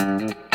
Thank you.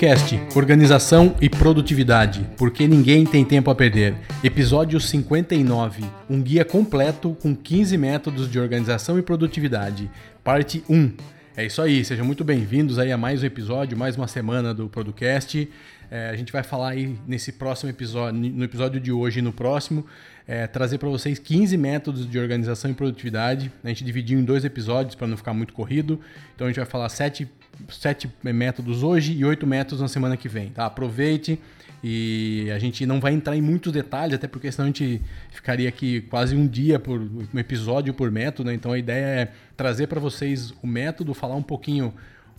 Producast, Organização e Produtividade, porque ninguém tem tempo a perder. Episódio 59, um guia completo com 15 métodos de organização e produtividade. Parte 1. É isso aí, sejam muito bem-vindos aí a mais um episódio, mais uma semana do Producast. É, a gente vai falar aí nesse próximo episódio, no episódio de hoje e no próximo, é, trazer para vocês 15 métodos de organização e produtividade. A gente dividiu em dois episódios para não ficar muito corrido. Então a gente vai falar sete sete métodos hoje e oito métodos na semana que vem, tá? Aproveite e a gente não vai entrar em muitos detalhes, até porque senão a gente ficaria aqui quase um dia por um episódio por método, né? Então a ideia é trazer para vocês o método, falar um pouquinho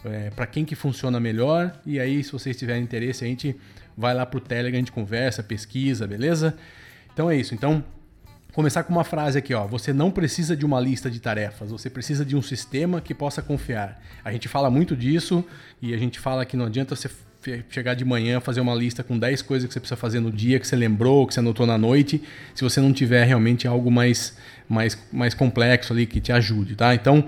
é, para quem que funciona melhor e aí se vocês tiverem interesse a gente vai lá pro Telegram, a gente conversa, pesquisa, beleza? Então é isso. Então começar com uma frase aqui, ó. Você não precisa de uma lista de tarefas, você precisa de um sistema que possa confiar. A gente fala muito disso e a gente fala que não adianta você chegar de manhã, fazer uma lista com 10 coisas que você precisa fazer no dia, que você lembrou, que você anotou na noite, se você não tiver realmente algo mais, mais, mais complexo ali que te ajude, tá? Então,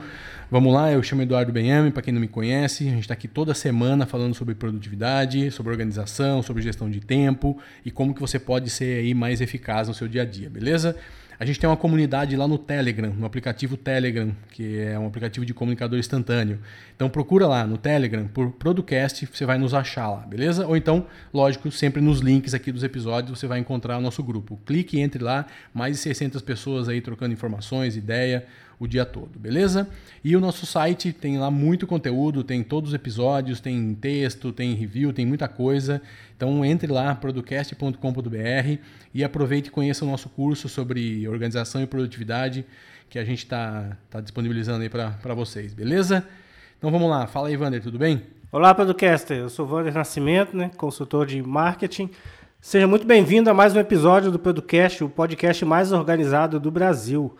vamos lá, eu chamo Eduardo Benhame, para quem não me conhece, a gente está aqui toda semana falando sobre produtividade, sobre organização, sobre gestão de tempo e como que você pode ser aí mais eficaz no seu dia a dia, beleza? A gente tem uma comunidade lá no Telegram, no aplicativo Telegram, que é um aplicativo de comunicador instantâneo. Então procura lá no Telegram por Producast, você vai nos achar lá, beleza? Ou então, lógico, sempre nos links aqui dos episódios você vai encontrar o nosso grupo. Clique e entre lá, mais de 600 pessoas aí trocando informações, ideia, o dia todo, beleza? E o nosso site tem lá muito conteúdo, tem todos os episódios, tem texto, tem review, tem muita coisa. Então entre lá, producast.com.br e aproveite e conheça o nosso curso sobre organização e produtividade que a gente está tá disponibilizando aí para vocês, beleza? Então vamos lá, fala aí, Wander, tudo bem? Olá, Podcaster, eu sou Wander Nascimento, né, consultor de marketing. Seja muito bem-vindo a mais um episódio do Podcast, o podcast mais organizado do Brasil.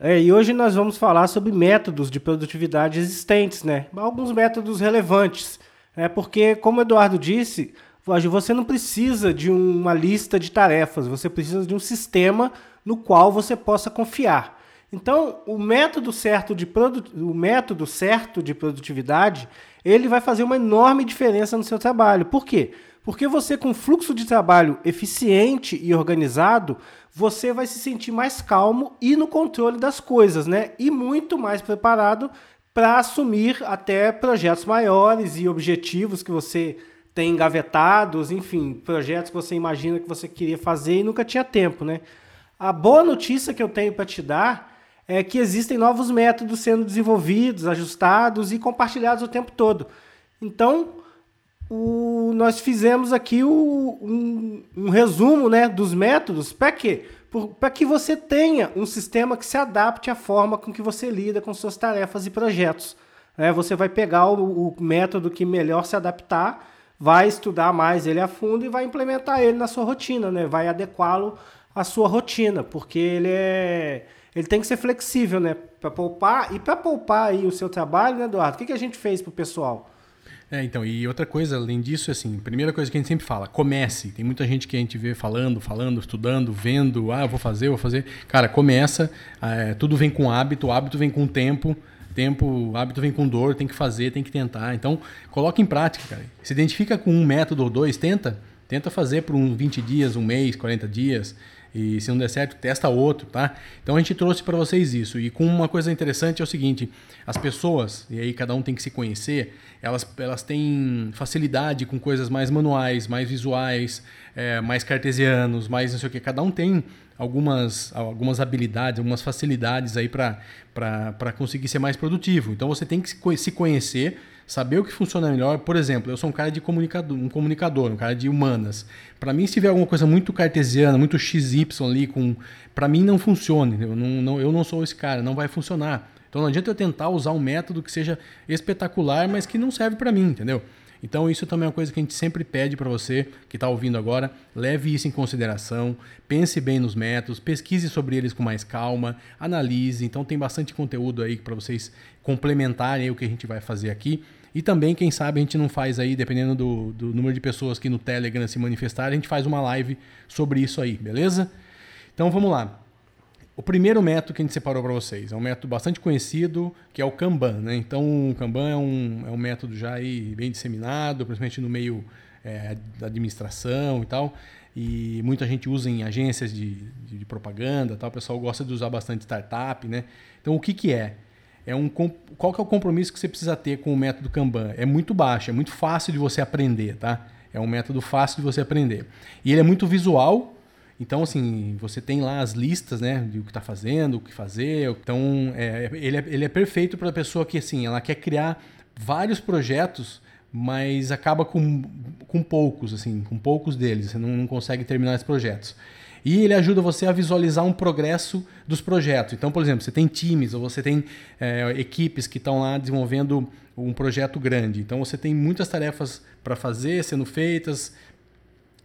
É, e hoje nós vamos falar sobre métodos de produtividade existentes, né? Alguns métodos relevantes, né? Porque, como o Eduardo disse, você não precisa de uma lista de tarefas, você precisa de um sistema no qual você possa confiar. Então, o método certo de, produ... o método certo de produtividade, ele vai fazer uma enorme diferença no seu trabalho. Por quê? Porque você, com fluxo de trabalho eficiente e organizado, você vai se sentir mais calmo e no controle das coisas, né? E muito mais preparado para assumir até projetos maiores e objetivos que você tem engavetados, enfim, projetos que você imagina que você queria fazer e nunca tinha tempo, né? A boa notícia que eu tenho para te dar é que existem novos métodos sendo desenvolvidos, ajustados e compartilhados o tempo todo. Então, o, nós fizemos aqui o, um, um, resumo né, dos métodos. Para quê? Para que você tenha um sistema que se adapte à forma com que você lida com suas tarefas e projetos. É, você vai pegar o, o método que melhor se adaptar, vai estudar mais ele a fundo e vai implementar ele na sua rotina, né? vai adequá-lo à sua rotina, porque ele é ele tem que ser flexível, né? Para poupar e para poupar aí o seu trabalho, né, Eduardo? O que, que a gente fez para o pessoal? É, então, e outra coisa, além disso, assim, primeira coisa que a gente sempre fala, comece. Tem muita gente que a gente vê falando, falando, estudando, vendo, ah, vou fazer, vou fazer. Cara, começa, é, tudo vem com hábito, hábito vem com tempo, tempo, hábito vem com dor, tem que fazer, tem que tentar. Então, coloque em prática, cara. Se identifica com um método ou dois, tenta. Tenta fazer por uns 20 dias, um mês, 40 dias. E se não der certo, testa outro, tá? Então a gente trouxe para vocês isso. E com uma coisa interessante é o seguinte: as pessoas, e aí cada um tem que se conhecer, elas, elas têm facilidade com coisas mais manuais, mais visuais, é, mais cartesianos, mais não sei o que. Cada um tem algumas, algumas habilidades, algumas facilidades aí para conseguir ser mais produtivo. Então você tem que se conhecer saber o que funciona melhor. Por exemplo, eu sou um cara de comunicador, um comunicador, um cara de humanas. Para mim, se tiver alguma coisa muito cartesiana, muito XY ali, com, para mim não funciona. Eu não, não, eu não sou esse cara, não vai funcionar. Então não adianta eu tentar usar um método que seja espetacular, mas que não serve para mim, entendeu? Então isso também é uma coisa que a gente sempre pede para você que está ouvindo agora, leve isso em consideração, pense bem nos métodos, pesquise sobre eles com mais calma, analise. Então tem bastante conteúdo aí para vocês complementarem o que a gente vai fazer aqui. E também, quem sabe, a gente não faz aí, dependendo do, do número de pessoas que no Telegram se manifestarem, a gente faz uma live sobre isso aí, beleza? Então vamos lá. O primeiro método que a gente separou para vocês é um método bastante conhecido, que é o Kanban. Né? Então, o Kanban é um, é um método já aí bem disseminado, principalmente no meio é, da administração e tal. E muita gente usa em agências de, de, de propaganda, tal. o pessoal gosta de usar bastante startup. Né? Então, o que, que é? É um, qual que é o compromisso que você precisa ter com o método Kanban? É muito baixo, é muito fácil de você aprender. Tá? É um método fácil de você aprender. E ele é muito visual, então, assim, você tem lá as listas, né, de o que está fazendo, o que fazer. Então, é, ele, é, ele é perfeito para a pessoa que, assim, ela quer criar vários projetos, mas acaba com, com poucos, assim, com poucos deles. Você não, não consegue terminar esses projetos. E ele ajuda você a visualizar um progresso dos projetos. Então, por exemplo, você tem times ou você tem é, equipes que estão lá desenvolvendo um projeto grande. Então, você tem muitas tarefas para fazer, sendo feitas,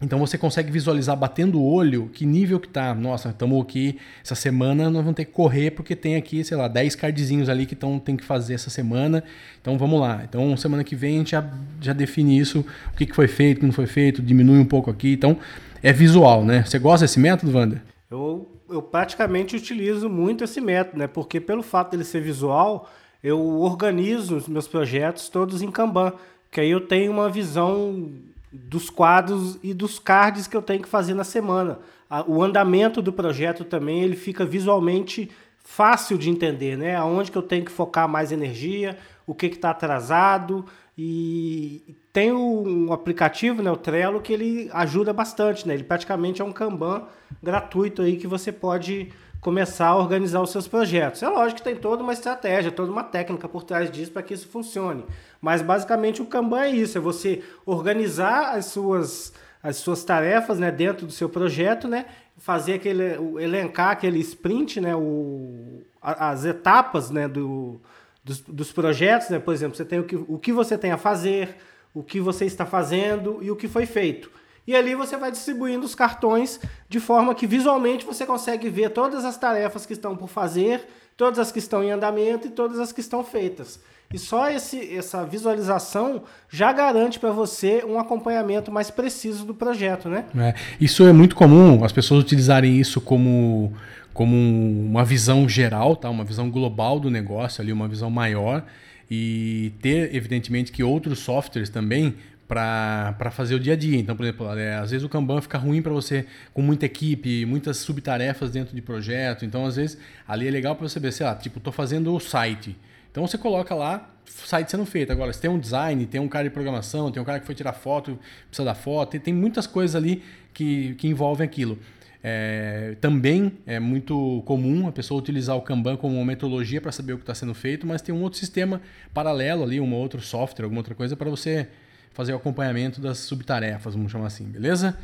então você consegue visualizar batendo o olho que nível que tá. Nossa, estamos aqui essa semana, nós vamos ter que correr porque tem aqui, sei lá, 10 cardzinhos ali que tão, tem que fazer essa semana. Então vamos lá. Então semana que vem a gente já, já define isso, o que, que foi feito, o que não foi feito, diminui um pouco aqui. Então é visual, né? Você gosta desse método, Wander? Eu, eu praticamente utilizo muito esse método, né? Porque pelo fato dele ser visual, eu organizo os meus projetos todos em Kanban, que aí eu tenho uma visão dos quadros e dos cards que eu tenho que fazer na semana. O andamento do projeto também ele fica visualmente fácil de entender, né? Aonde que eu tenho que focar mais energia, o que está atrasado e tem um aplicativo, né, o Trello, que ele ajuda bastante, né? Ele praticamente é um Kanban gratuito aí que você pode começar a organizar os seus projetos. É lógico que tem toda uma estratégia, toda uma técnica por trás disso para que isso funcione. Mas basicamente o Kanban é isso, é você organizar as suas, as suas tarefas né, dentro do seu projeto, né, fazer aquele, elencar aquele sprint, né, o, as etapas né, do, dos, dos projetos. Né, por exemplo, você tem o que, o que você tem a fazer, o que você está fazendo e o que foi feito. E ali você vai distribuindo os cartões de forma que visualmente você consegue ver todas as tarefas que estão por fazer, todas as que estão em andamento e todas as que estão feitas. E só esse, essa visualização já garante para você um acompanhamento mais preciso do projeto, né? É, isso é muito comum, as pessoas utilizarem isso como, como uma visão geral, tá? uma visão global do negócio, ali, uma visão maior. E ter, evidentemente, que outros softwares também para fazer o dia a dia. Então, por exemplo, é, às vezes o Kanban fica ruim para você com muita equipe, muitas subtarefas dentro de projeto. Então, às vezes, ali é legal para você ver, sei lá, tipo, estou fazendo o site. Então, você coloca lá, site sendo feito. Agora, se tem um design, tem um cara de programação, tem um cara que foi tirar foto, precisa da foto, tem, tem muitas coisas ali que, que envolvem aquilo. É, também é muito comum a pessoa utilizar o Kanban como uma metodologia para saber o que está sendo feito, mas tem um outro sistema paralelo ali, um outro software, alguma outra coisa para você fazer o acompanhamento das subtarefas, vamos chamar assim, beleza?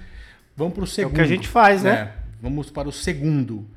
Vamos para o segundo. É o que a gente faz, né? É, vamos para o segundo.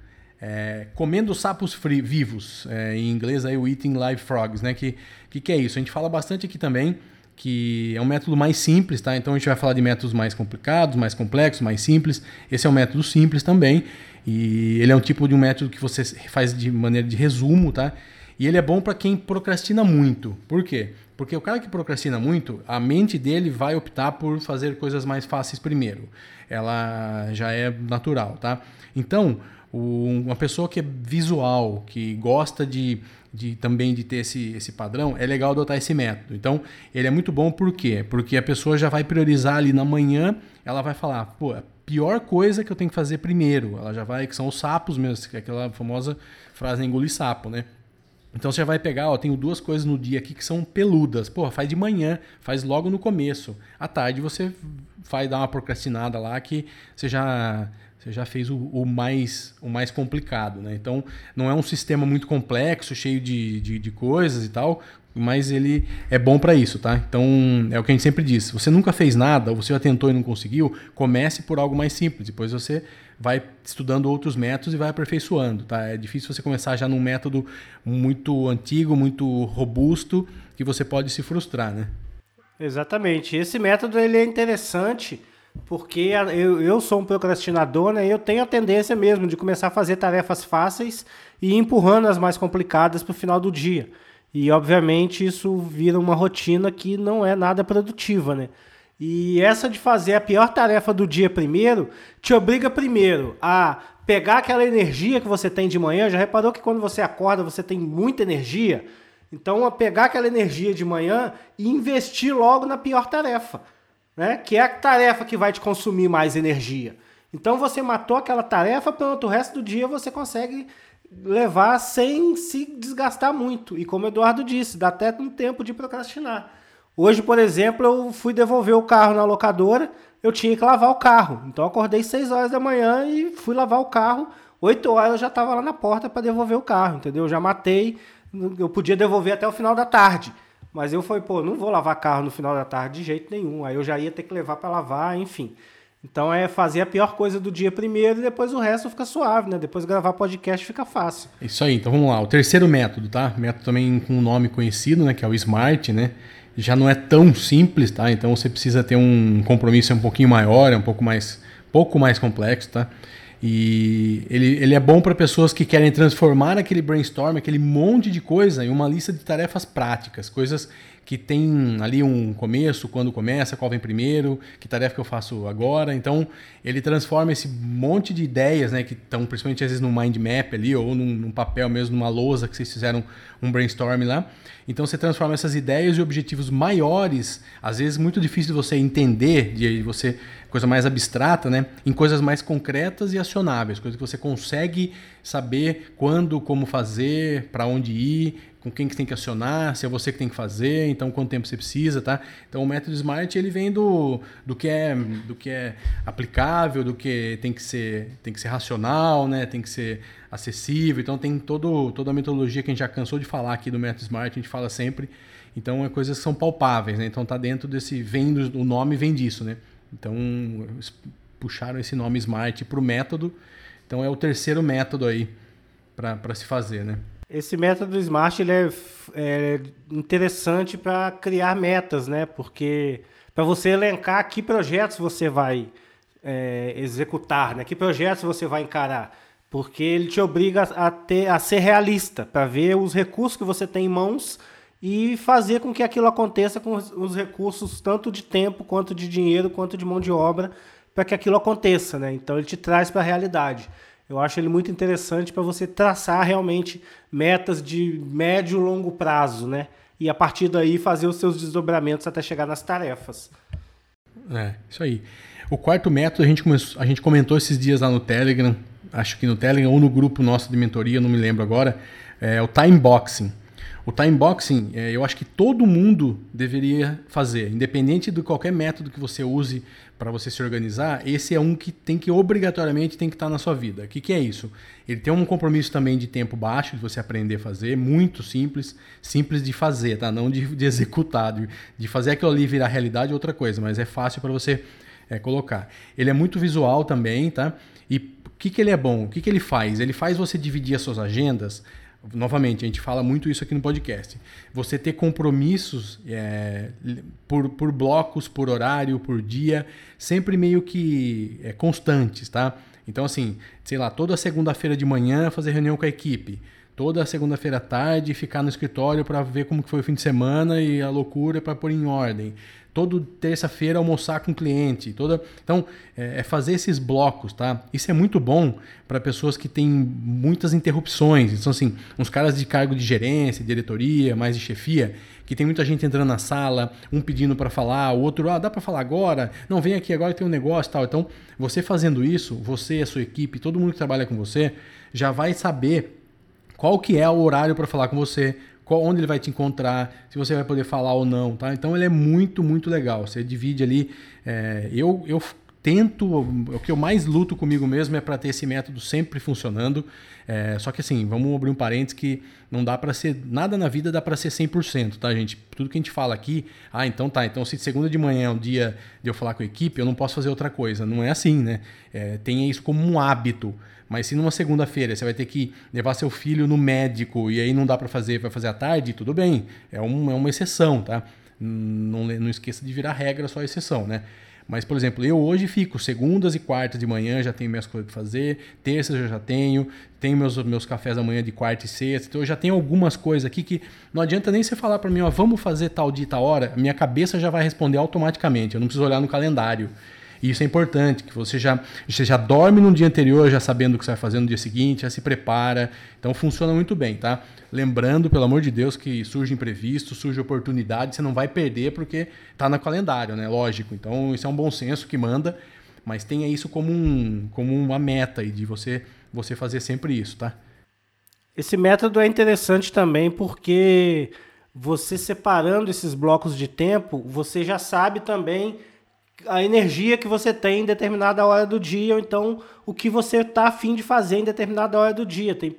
É, comendo sapos vivos, é, em inglês aí o Eating Live Frogs, né? Que, que que é isso? A gente fala bastante aqui também que é um método mais simples, tá? Então a gente vai falar de métodos mais complicados, mais complexos, mais simples. Esse é um método simples também e ele é um tipo de um método que você faz de maneira de resumo, tá? E ele é bom para quem procrastina muito. Por quê? Porque o cara que procrastina muito, a mente dele vai optar por fazer coisas mais fáceis primeiro. Ela já é natural, tá? Então, uma pessoa que é visual, que gosta de, de também de ter esse, esse padrão, é legal adotar esse método. Então, ele é muito bom por quê? Porque a pessoa já vai priorizar ali na manhã, ela vai falar, pô, a pior coisa que eu tenho que fazer primeiro. Ela já vai, que são os sapos mesmo, é aquela famosa frase engolir sapo, né? Então você vai pegar, ó, tenho duas coisas no dia aqui que são peludas. Porra, faz de manhã, faz logo no começo. À tarde você vai dar uma procrastinada lá que você já você já fez o, o, mais, o mais complicado, né? Então, não é um sistema muito complexo, cheio de, de, de coisas e tal, mas ele é bom para isso, tá? Então, é o que a gente sempre diz. Se você nunca fez nada, ou você já tentou e não conseguiu, comece por algo mais simples. Depois você vai estudando outros métodos e vai aperfeiçoando, tá? É difícil você começar já num método muito antigo, muito robusto, que você pode se frustrar, né? Exatamente. Esse método ele é interessante porque eu, eu sou um procrastinador, né? Eu tenho a tendência mesmo de começar a fazer tarefas fáceis e empurrando as mais complicadas para o final do dia. E obviamente isso vira uma rotina que não é nada produtiva, né? E essa de fazer a pior tarefa do dia primeiro te obriga primeiro a pegar aquela energia que você tem de manhã. Já reparou que quando você acorda você tem muita energia? Então, a pegar aquela energia de manhã e investir logo na pior tarefa, né? Que é a tarefa que vai te consumir mais energia. Então, você matou aquela tarefa, pronto, o resto do dia você consegue levar sem se desgastar muito. E como o Eduardo disse, dá até um tempo de procrastinar. Hoje, por exemplo, eu fui devolver o carro na locadora, eu tinha que lavar o carro. Então, acordei 6 horas da manhã e fui lavar o carro. 8 horas eu já estava lá na porta para devolver o carro, entendeu? Eu já matei eu podia devolver até o final da tarde. Mas eu falei, pô, não vou lavar carro no final da tarde de jeito nenhum. Aí eu já ia ter que levar para lavar, enfim. Então é fazer a pior coisa do dia primeiro e depois o resto fica suave, né? Depois gravar podcast fica fácil. Isso aí, então vamos lá. O terceiro método, tá? Método também com um nome conhecido, né? Que é o SMART, né? Já não é tão simples, tá? Então você precisa ter um compromisso um pouquinho maior, é um pouco mais, pouco mais complexo, tá? E ele, ele é bom para pessoas que querem transformar aquele brainstorm, aquele monte de coisa, em uma lista de tarefas práticas, coisas que tem ali um começo, quando começa, qual vem primeiro, que tarefa que eu faço agora. Então, ele transforma esse monte de ideias, né, que estão principalmente às vezes no mind map ali, ou num, num, papel mesmo, numa lousa que vocês fizeram um brainstorm lá. Então, você transforma essas ideias e objetivos maiores, às vezes muito difícil de você entender, de você coisa mais abstrata, né, em coisas mais concretas e acionáveis, coisas que você consegue saber quando, como fazer, para onde ir, com quem que tem que acionar, se é você que tem que fazer, então quanto tempo você precisa, tá? Então o método Smart ele vem do, do que é do que é aplicável, do que tem que ser tem que ser racional, né? Tem que ser acessível. Então tem todo toda a metodologia que a gente já cansou de falar aqui do método Smart, a gente fala sempre. Então é coisas que são palpáveis, né? Então tá dentro desse vem do, o nome vem disso, né? Então, puxaram esse nome Smart para o método. Então, é o terceiro método aí para se fazer, né? Esse método Smart ele é, é interessante para criar metas, né? Porque para você elencar que projetos você vai é, executar, né? Que projetos você vai encarar. Porque ele te obriga a, ter, a ser realista, para ver os recursos que você tem em mãos e fazer com que aquilo aconteça com os, recursos tanto de tempo quanto de dinheiro quanto de mão de obra para que aquilo aconteça, né? Então ele te traz para a realidade. Eu acho ele muito interessante para você traçar realmente metas de médio e longo prazo, né? E a partir daí fazer os seus desdobramentos até chegar nas tarefas. É, isso aí. O quarto método a gente, começou, a gente comentou esses dias lá no Telegram, acho que no Telegram ou no grupo nosso de mentoria, não me lembro agora, é o time boxing. O timeboxing, é, eu acho que todo mundo deveria fazer, independente de qualquer método que você use para você se organizar. Esse é um que tem que obrigatoriamente tem que estar tá na sua vida. O que, que é isso? Ele tem um compromisso também de tempo baixo de você aprender a fazer, muito simples, simples de fazer, tá? Não de, de executar, de, de fazer aquilo ali virar realidade é outra coisa, mas é fácil para você é, colocar. Ele é muito visual também, tá? E o que, que ele é bom? O que, que ele faz? Ele faz você dividir as suas agendas novamente, a gente fala muito isso aqui no podcast. Você ter compromissos é, por, por blocos, por horário, por dia, sempre meio que é, constantes, tá? Então, assim, sei lá, toda segunda-feira de manhã fazer reunião com a equipe. Toda segunda-feira à tarde ficar no escritório para ver como que foi o fim de semana e a loucura para pôr em ordem todo terça-feira almoçar com cliente, toda. Então, é, é fazer esses blocos, tá? Isso é muito bom para pessoas que têm muitas interrupções. Então, assim, uns caras de cargo de gerência, diretoria, mais de chefia, que tem muita gente entrando na sala, um pedindo para falar, o outro, ah, dá para falar agora? Não, vem aqui agora tem um negócio tal. Então, você fazendo isso, você, a sua equipe, todo mundo que trabalha com você, já vai saber qual que é o horário para falar com você, qual, onde ele vai te encontrar, se você vai poder falar ou não, tá? Então ele é muito, muito legal. Você divide ali. É, eu, eu tento, o que eu mais luto comigo mesmo é para ter esse método sempre funcionando. É, só que assim, vamos abrir um parênteses que não dá para ser, nada na vida dá para ser 100%, tá gente? Tudo que a gente fala aqui, ah, então tá, então se segunda de manhã é um dia de eu falar com a equipe, eu não posso fazer outra coisa. Não é assim, né? É, tenha isso como um hábito. Mas se numa segunda-feira você vai ter que levar seu filho no médico e aí não dá para fazer, vai fazer à tarde, tudo bem. É, um, é uma exceção, tá? Não, não esqueça de virar regra, só exceção, né? Mas, por exemplo, eu hoje fico segundas e quartas de manhã, já tenho minhas coisas para fazer, terças eu já tenho, tenho meus, meus cafés da manhã de quarta e sexta, então eu já tenho algumas coisas aqui que não adianta nem você falar para mim, ó, vamos fazer tal dia, tal hora, minha cabeça já vai responder automaticamente, eu não preciso olhar no calendário. E isso é importante, que você já, você já dorme no dia anterior, já sabendo o que você vai fazer no dia seguinte, já se prepara. Então funciona muito bem, tá? Lembrando, pelo amor de Deus, que surge imprevisto, surge oportunidade, você não vai perder porque tá no calendário, né? Lógico. Então isso é um bom senso que manda, mas tenha isso como, um, como uma meta aí de você, você fazer sempre isso, tá? Esse método é interessante também porque você separando esses blocos de tempo, você já sabe também a energia que você tem em determinada hora do dia, ou então o que você está afim de fazer em determinada hora do dia. Tem,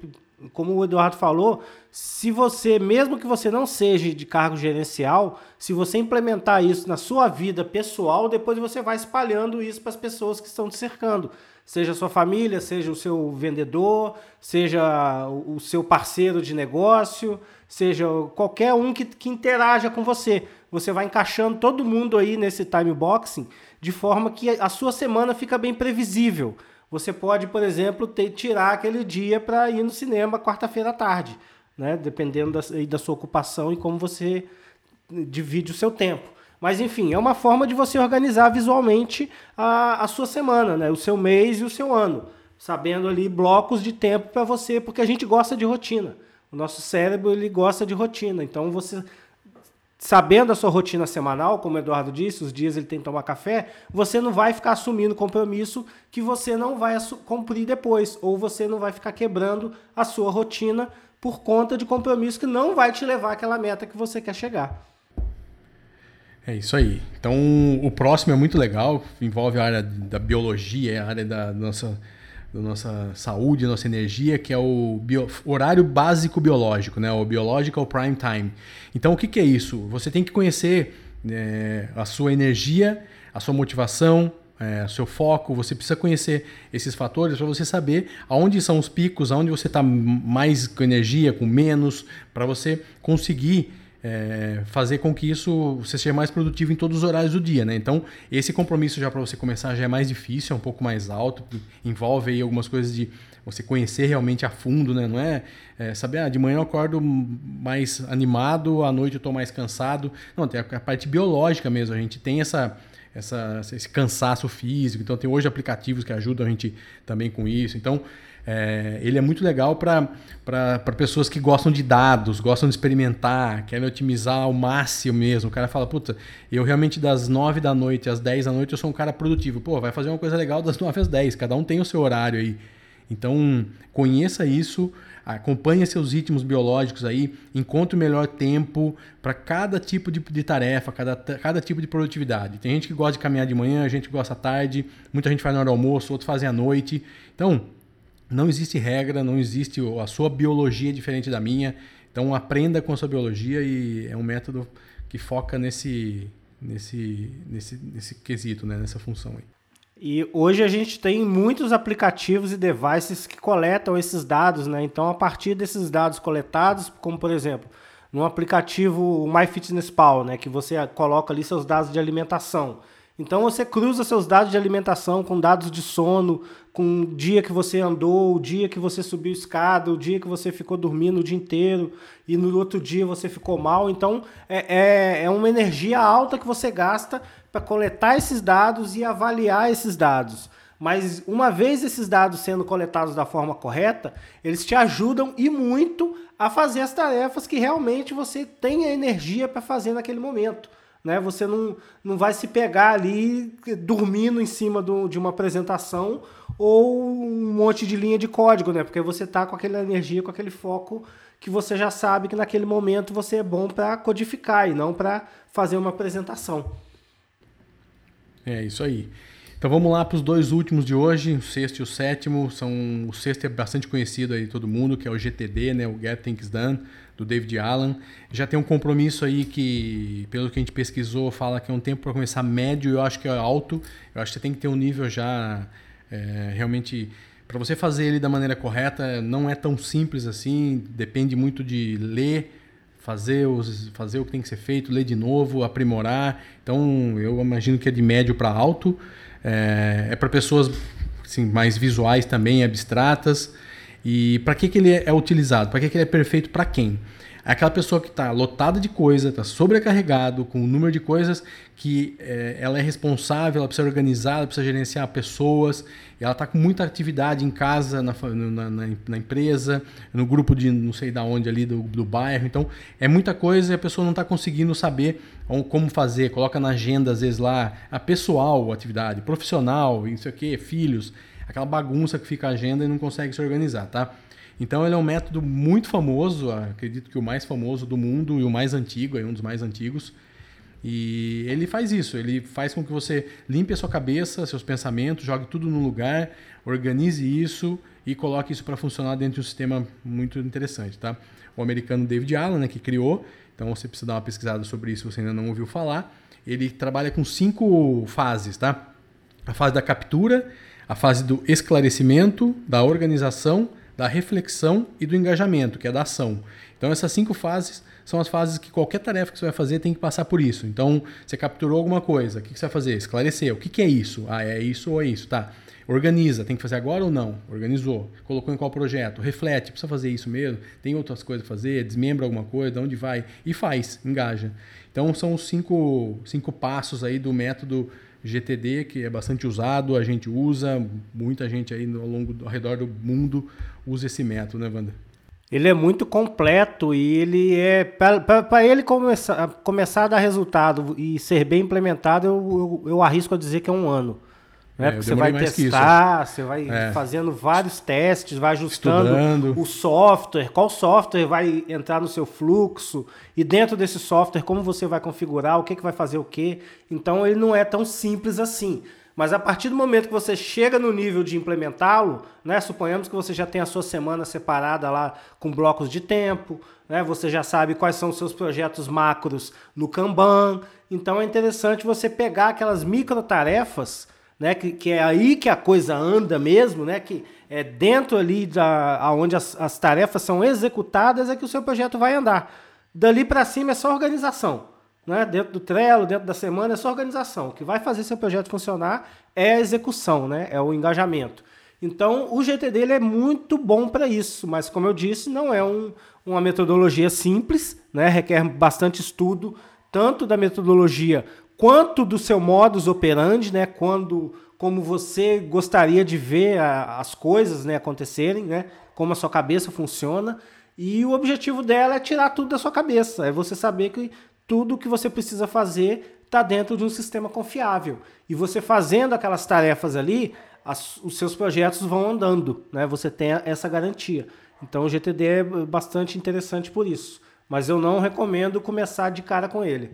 como o Eduardo falou, se você, mesmo que você não seja de cargo gerencial, se você implementar isso na sua vida pessoal, depois você vai espalhando isso para as pessoas que estão te cercando. Seja a sua família, seja o seu vendedor, seja o seu parceiro de negócio, seja qualquer um que, que interaja com você você vai encaixando todo mundo aí nesse time boxing de forma que a sua semana fica bem previsível. Você pode, por exemplo, ter, tirar aquele dia para ir no cinema quarta-feira à tarde, né? dependendo da, da sua ocupação e como você divide o seu tempo. Mas enfim, é uma forma de você organizar visualmente a, a sua semana, né? o seu mês e o seu ano, sabendo ali blocos de tempo para você, porque a gente gosta de rotina. O nosso cérebro ele gosta de rotina, então você sabendo a sua rotina semanal, como o Eduardo disse, os dias ele tem que tomar café, você não vai ficar assumindo compromisso que você não vai cumprir depois, ou você não vai ficar quebrando a sua rotina por conta de compromisso que não vai te levar àquela meta que você quer chegar. É isso aí. Então, o próximo é muito legal, envolve a área da biologia, a área da nossa da nossa saúde, nossa energia, que é o bio, horário básico biológico, né? o biological prime time. Então, o que, que é isso? Você tem que conhecer é, a sua energia, a sua motivação, é, seu foco. Você precisa conhecer esses fatores para você saber aonde são os picos, aonde você está mais com energia, com menos, para você conseguir é, fazer com que isso você seja mais produtivo em todos os horários do dia, né? Então, esse compromisso já para você começar já é mais difícil, é um pouco mais alto, envolve aí algumas coisas de você conhecer realmente a fundo, né? Não é, é saber, ah, de manhã eu acordo mais animado, à noite eu estou mais cansado. Não, tem a parte biológica mesmo, a gente tem essa essa, esse cansaço físico. Então, tem hoje aplicativos que ajudam a gente também com isso. Então, é, ele é muito legal para pessoas que gostam de dados, gostam de experimentar, querem otimizar ao máximo mesmo. O cara fala, puta, eu realmente das 9 da noite às 10 da noite eu sou um cara produtivo. Pô, vai fazer uma coisa legal das 9 às 10, cada um tem o seu horário aí. Então, conheça isso, acompanhe seus ritmos biológicos aí, encontre o melhor tempo para cada tipo de, de, tarefa, cada, cada tipo de produtividade. Tem gente que gosta de caminhar de manhã, gente que gosta à tarde, muita gente faz na hora do almoço, outros fazem à noite. Então, não existe regra, não existe a sua biologia é diferente da minha. Então aprenda com a sua biologia e é um método que foca nesse nesse nesse, nesse quesito, né, nessa função aí. E hoje a gente tem muitos aplicativos e devices que coletam esses dados, né? Então, a partir desses dados coletados, como por exemplo, no aplicativo MyFitnessPal, né, que você coloca ali seus dados de alimentação. Então você cruza seus dados de alimentação com dados de sono, com o dia que você andou, o dia que você subiu escada, o dia que você ficou dormindo o dia inteiro e no outro dia você ficou mal. Então é, é, é uma energia alta que você gasta para coletar esses dados e avaliar esses dados. Mas uma vez esses dados sendo coletados da forma correta, eles te ajudam e muito a fazer as tarefas que realmente você tem a energia para fazer naquele momento. Né? Você não, não vai se pegar ali dormindo em cima do, de uma apresentação ou um monte de linha de código, né? Porque você está com aquela energia, com aquele foco que você já sabe que naquele momento você é bom para codificar e não para fazer uma apresentação. É isso aí. Então vamos lá para os dois últimos de hoje, o sexto e o sétimo. São, o sexto é bastante conhecido aí todo mundo, que é o GTD, né? o Get Things Done do David Allen. Já tem um compromisso aí que, pelo que a gente pesquisou, fala que é um tempo para começar médio, eu acho que é alto. Eu acho que você tem que ter um nível já é, realmente. Para você fazer ele da maneira correta, não é tão simples assim, depende muito de ler, fazer, os, fazer o que tem que ser feito, ler de novo, aprimorar. Então, eu imagino que é de médio para alto. É, é para pessoas assim, mais visuais também, abstratas. E para que, que ele é utilizado? Para que, que ele é perfeito para quem? É aquela pessoa que está lotada de coisa, está sobrecarregado com o número de coisas que é, ela é responsável, ela precisa organizar, ela precisa gerenciar pessoas, ela está com muita atividade em casa, na, na, na, na, empresa, no grupo de não sei da onde ali do, do bairro. Então é muita coisa e a pessoa não está conseguindo saber como fazer. Coloca na agenda, às vezes, lá a pessoal, a atividade, profissional, não sei o quê, filhos, aquela bagunça que fica a agenda e não consegue se organizar, tá? Então ele é um método muito famoso, acredito que o mais famoso do mundo e o mais antigo, é um dos mais antigos. E ele faz isso, ele faz com que você limpe a sua cabeça, seus pensamentos, jogue tudo no lugar, organize isso e coloque isso para funcionar dentro de um sistema muito interessante, tá? O americano David Allen, né, que criou, então você precisa dar uma pesquisada sobre isso se você ainda não ouviu falar. Ele trabalha com cinco fases, tá? A fase da captura, a fase do esclarecimento, da organização, da reflexão e do engajamento, que é da ação. Então, essas cinco fases são as fases que qualquer tarefa que você vai fazer tem que passar por isso. Então, você capturou alguma coisa, o que você vai fazer? Esclarecer. O que é isso? Ah, é isso ou é isso? Tá. Organiza, tem que fazer agora ou não? Organizou. Colocou em qual projeto? Reflete, precisa fazer isso mesmo? Tem outras coisas a fazer? Desmembra alguma coisa? De onde vai? E faz, engaja. Então, são os cinco, cinco passos aí do método GTD, que é bastante usado, a gente usa, muita gente aí ao longo ao redor do mundo usa esse método, né, Wanda? Ele é muito completo e ele é. Para ele começar, começar a dar resultado e ser bem implementado, eu, eu, eu arrisco a dizer que é um ano. Né? É, Porque você vai testar, você vai é. fazendo vários testes, vai ajustando Estudando. o software, qual software vai entrar no seu fluxo, e dentro desse software, como você vai configurar, o que, que vai fazer o quê. Então ele não é tão simples assim. Mas a partir do momento que você chega no nível de implementá-lo, né, suponhamos que você já tem a sua semana separada lá com blocos de tempo, né, você já sabe quais são os seus projetos macros no Kanban. Então é interessante você pegar aquelas micro tarefas né? Que, que é aí que a coisa anda mesmo, né? Que é dentro ali da aonde as, as tarefas são executadas é que o seu projeto vai andar. Dali para cima é só organização. Né? Dentro do Trello, dentro da semana, é só organização. O que vai fazer seu projeto funcionar é a execução, né? é o engajamento. Então, o GTD ele é muito bom para isso, mas, como eu disse, não é um, uma metodologia simples, né? requer bastante estudo, tanto da metodologia quanto do seu modus operandi, né? Quando, como você gostaria de ver a, as coisas né, acontecerem, né? Como a sua cabeça funciona. E o objetivo dela é tirar tudo da sua cabeça. É você saber que tudo que você precisa fazer está dentro de um sistema confiável. E você fazendo aquelas tarefas ali, as, os seus projetos vão andando, né? Você tem essa garantia. Então o GTD é bastante interessante por isso. Mas eu não recomendo começar de cara com ele.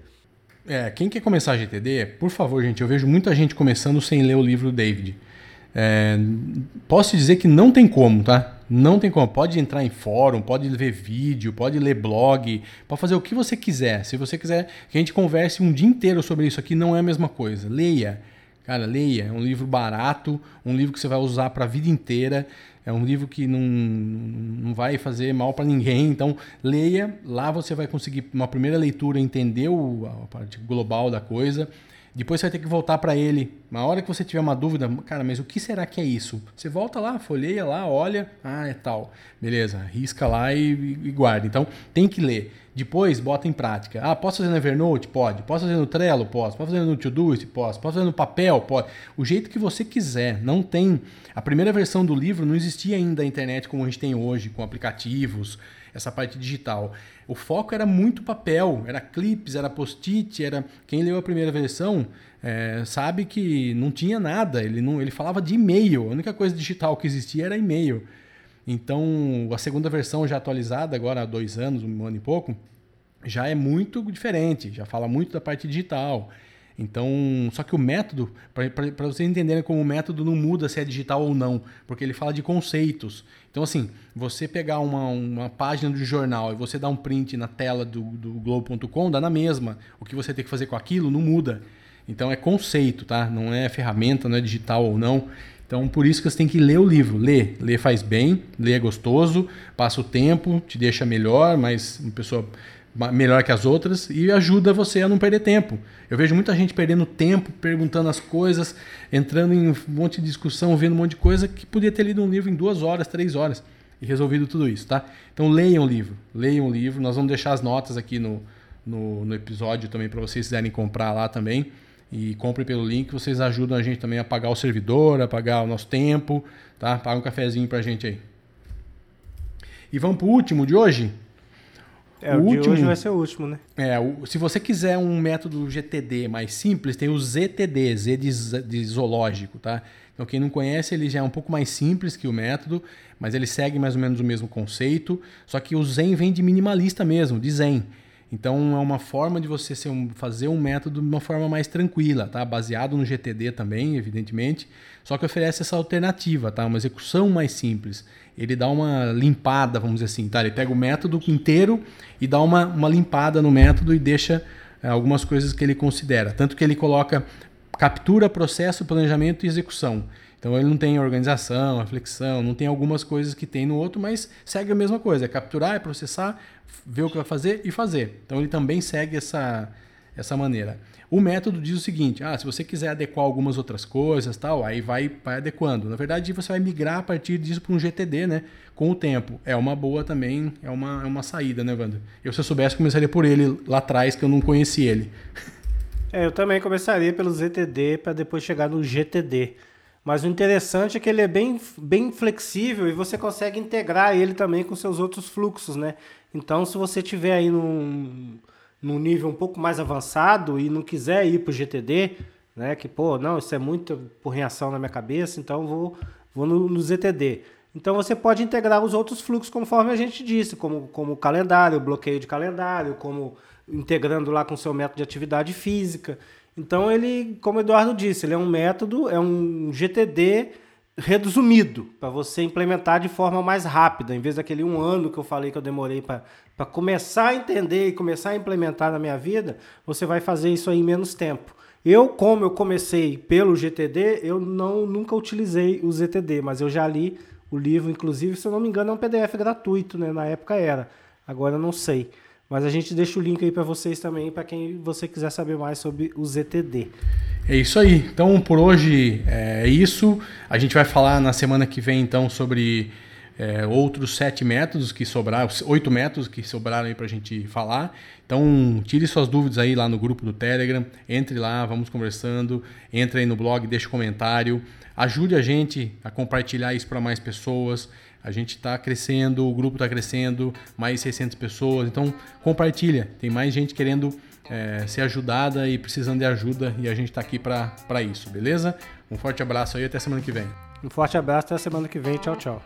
É, quem quer começar GTD, por favor, gente, eu vejo muita gente começando sem ler o livro do David. É, posso dizer que não tem como, tá? Não tem como. Pode entrar em fórum, pode ver vídeo, pode ler blog, pode fazer o que você quiser. Se você quiser que a gente converse um dia inteiro sobre isso aqui, não é a mesma coisa. Leia. Cara, leia. É um livro barato, um livro que você vai usar para a vida inteira. É um livro que não, não vai fazer mal para ninguém. Então, leia. Lá você vai conseguir, uma primeira leitura, entender a parte global da coisa. Depois você vai ter que voltar para ele. Na hora que você tiver uma dúvida, cara, mas o que será que é isso? Você volta lá, folheia lá, olha, ah, é tal. Beleza, risca lá e, e guarda. Então, tem que ler. Depois, bota em prática. Ah, posso fazer no Evernote? Pode. Posso fazer no Trello? Posso. Posso fazer no Todoist? Posso. Posso fazer no papel? Pode. O jeito que você quiser. Não tem... A primeira versão do livro não existia ainda a internet como a gente tem hoje, com aplicativos, essa parte digital. O foco era muito papel, era clips, era post-it, era quem leu a primeira versão é, sabe que não tinha nada. Ele não, ele falava de e-mail. A única coisa digital que existia era e-mail. Então a segunda versão já atualizada agora há dois anos, um ano e pouco, já é muito diferente. Já fala muito da parte digital. Então, só que o método, para vocês entenderem como o método não muda se é digital ou não, porque ele fala de conceitos. Então, assim, você pegar uma, uma página do jornal e você dar um print na tela do, do Globo.com, dá na mesma. O que você tem que fazer com aquilo não muda. Então, é conceito, tá? Não é ferramenta, não é digital ou não. Então, por isso que você tem que ler o livro. Ler. Ler faz bem, ler é gostoso, passa o tempo, te deixa melhor, mas uma pessoa melhor que as outras e ajuda você a não perder tempo. Eu vejo muita gente perdendo tempo, perguntando as coisas, entrando em um monte de discussão, vendo um monte de coisa que podia ter lido um livro em duas horas, três horas e resolvido tudo isso, tá? Então leiam o livro, leiam o livro. Nós vamos deixar as notas aqui no, no, no episódio também para vocês quiserem comprar lá também. E comprem pelo link, vocês ajudam a gente também a pagar o servidor, a pagar o nosso tempo, tá? Paga um cafezinho pra gente aí. E vamos pro último de hoje? É, o, o último, hoje vai ser o último, né? É, o, se você quiser um método GTD mais simples, tem o ZTD, Z de, de zoológico, tá? Então quem não conhece, ele já é um pouco mais simples que o método, mas ele segue mais ou menos o mesmo conceito, só que o Zen vem de minimalista mesmo, de Zen. Então é uma forma de você um, fazer um método de uma forma mais tranquila, tá? Baseado no GTD também, evidentemente, só que oferece essa alternativa, tá? Uma execução mais simples. Ele dá uma limpada, vamos dizer assim, tá? Ele pega o método inteiro e dá uma, uma limpada no método e deixa é, algumas coisas que ele considera. Tanto que ele coloca captura, processo, planejamento e execução. Então ele não tem organização, reflexão, não tem algumas coisas que tem no outro, mas segue a mesma coisa: é capturar, é processar, ver o que vai fazer e fazer. Então ele também segue essa, essa maneira. O método diz o seguinte: ah, se você quiser adequar algumas outras coisas, tal, aí vai, vai adequando. Na verdade, você vai migrar a partir disso para um GTD, né? Com o tempo. É uma boa também, é uma, é uma saída, né, Wander? Eu, se eu soubesse, começaria por ele lá atrás, que eu não conheci ele. É, eu também começaria pelo ZTD para depois chegar no GTD. Mas o interessante é que ele é bem, bem flexível e você consegue integrar ele também com seus outros fluxos, né? Então, se você tiver aí num, num nível um pouco mais avançado e não quiser ir para o GTD, né? Que, pô, não, isso é muito por reação na minha cabeça, então vou, vou no, no ZTD. Então você pode integrar os outros fluxos conforme a gente disse, como, como calendário, bloqueio de calendário, como integrando lá com seu método de atividade física. Então ele, como o Eduardo disse, ele é um método, é um GTD resumido para você implementar de forma mais rápida, em vez daquele um ano que eu falei que eu demorei para começar a entender e começar a implementar na minha vida, você vai fazer isso aí em menos tempo. Eu, como eu comecei pelo GTD, eu não nunca utilizei o ZTD, mas eu já li o livro, inclusive, se eu não me engano, é um PDF gratuito, né? Na época era. Agora eu não sei. Mas a gente deixa o link aí para vocês também, para quem você quiser saber mais sobre o ZTD. É isso aí. Então, por hoje é isso. A gente vai falar na semana que vem, então, sobre é, outros sete métodos que sobraram, oito métodos que sobraram aí para a gente falar. Então, tire suas dúvidas aí lá no grupo do Telegram, entre lá, vamos conversando, entre aí no blog, deixe um comentário, ajude a gente a compartilhar isso para mais pessoas. A gente está crescendo, o grupo está crescendo, mais 600 pessoas. Então, compartilha. Tem mais gente querendo é, ser ajudada e precisando de ajuda e a gente está aqui para isso, beleza? Um forte abraço aí até semana que vem. Um forte abraço até semana que vem. Tchau, tchau.